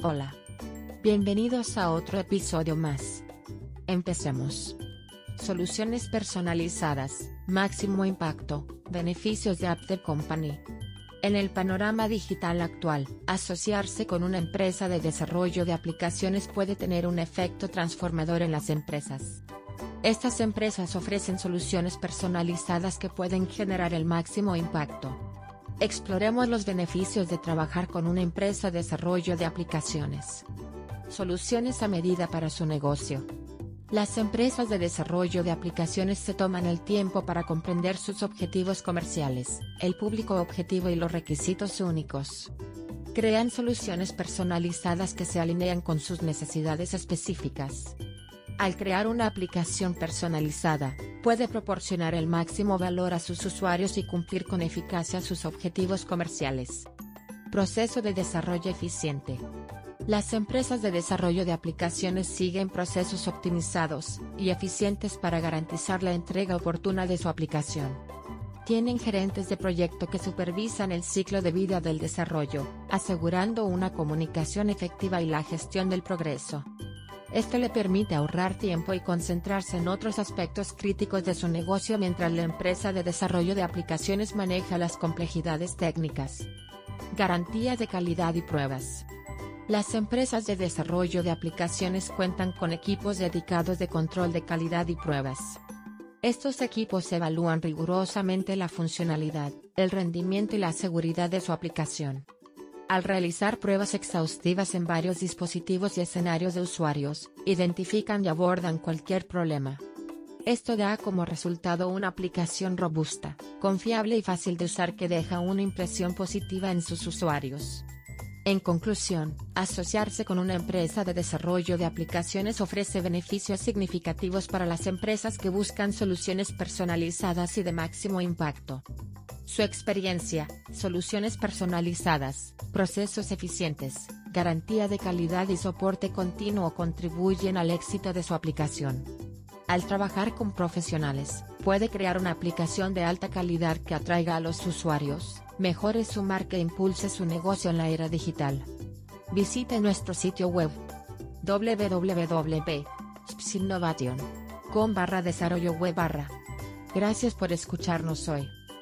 Hola. Bienvenidos a otro episodio más. Empecemos. Soluciones personalizadas, máximo impacto, beneficios de Apple Company. En el panorama digital actual, asociarse con una empresa de desarrollo de aplicaciones puede tener un efecto transformador en las empresas. Estas empresas ofrecen soluciones personalizadas que pueden generar el máximo impacto. Exploremos los beneficios de trabajar con una empresa de desarrollo de aplicaciones. Soluciones a medida para su negocio. Las empresas de desarrollo de aplicaciones se toman el tiempo para comprender sus objetivos comerciales, el público objetivo y los requisitos únicos. Crean soluciones personalizadas que se alinean con sus necesidades específicas. Al crear una aplicación personalizada, puede proporcionar el máximo valor a sus usuarios y cumplir con eficacia sus objetivos comerciales. Proceso de desarrollo eficiente. Las empresas de desarrollo de aplicaciones siguen procesos optimizados y eficientes para garantizar la entrega oportuna de su aplicación. Tienen gerentes de proyecto que supervisan el ciclo de vida del desarrollo, asegurando una comunicación efectiva y la gestión del progreso. Esto le permite ahorrar tiempo y concentrarse en otros aspectos críticos de su negocio mientras la empresa de desarrollo de aplicaciones maneja las complejidades técnicas. Garantía de calidad y pruebas. Las empresas de desarrollo de aplicaciones cuentan con equipos dedicados de control de calidad y pruebas. Estos equipos evalúan rigurosamente la funcionalidad, el rendimiento y la seguridad de su aplicación. Al realizar pruebas exhaustivas en varios dispositivos y escenarios de usuarios, identifican y abordan cualquier problema. Esto da como resultado una aplicación robusta, confiable y fácil de usar que deja una impresión positiva en sus usuarios. En conclusión, asociarse con una empresa de desarrollo de aplicaciones ofrece beneficios significativos para las empresas que buscan soluciones personalizadas y de máximo impacto. Su experiencia, soluciones personalizadas, procesos eficientes, garantía de calidad y soporte continuo contribuyen al éxito de su aplicación. Al trabajar con profesionales, puede crear una aplicación de alta calidad que atraiga a los usuarios, mejore su marca e impulse su negocio en la era digital. Visite nuestro sitio web www.spsinnovation.com barra desarrollo web barra. Gracias por escucharnos hoy.